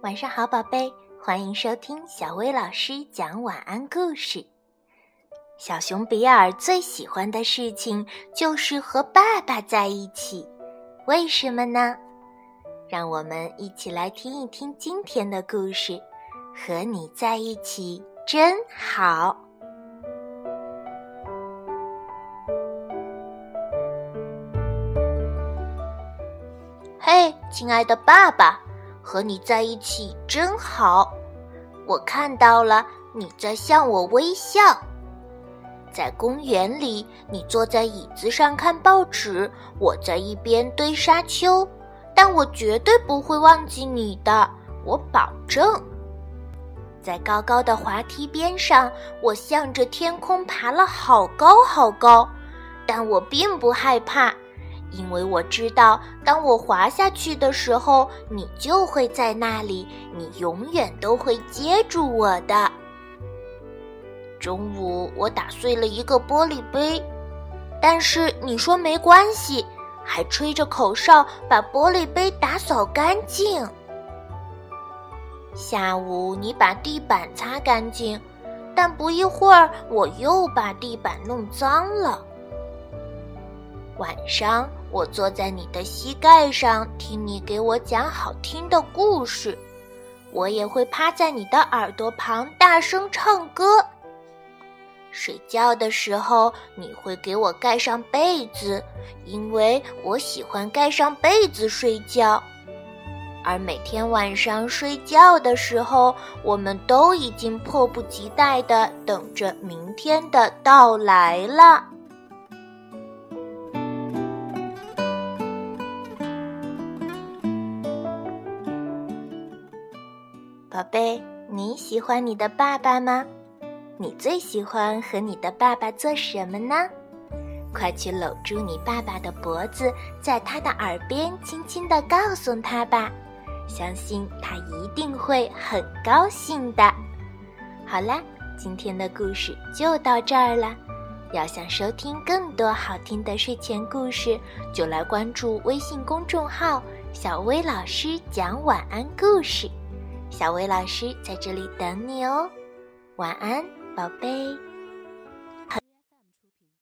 晚上好，宝贝，欢迎收听小薇老师讲晚安故事。小熊比尔最喜欢的事情就是和爸爸在一起，为什么呢？让我们一起来听一听今天的故事。和你在一起真好。嘿，亲爱的爸爸，和你在一起真好。我看到了你在向我微笑。在公园里，你坐在椅子上看报纸，我在一边堆沙丘。但我绝对不会忘记你的，我保证。在高高的滑梯边上，我向着天空爬了好高好高，但我并不害怕，因为我知道，当我滑下去的时候，你就会在那里，你永远都会接住我的。中午我打碎了一个玻璃杯，但是你说没关系，还吹着口哨把玻璃杯打扫干净。下午，你把地板擦干净，但不一会儿，我又把地板弄脏了。晚上，我坐在你的膝盖上，听你给我讲好听的故事。我也会趴在你的耳朵旁，大声唱歌。睡觉的时候，你会给我盖上被子，因为我喜欢盖上被子睡觉。而每天晚上睡觉的时候，我们都已经迫不及待地等着明天的到来了。宝贝，你喜欢你的爸爸吗？你最喜欢和你的爸爸做什么呢？快去搂住你爸爸的脖子，在他的耳边轻轻的告诉他吧。相信他一定会很高兴的。好啦，今天的故事就到这儿了。要想收听更多好听的睡前故事，就来关注微信公众号“小薇老师讲晚安故事”。小薇老师在这里等你哦，晚安，宝贝。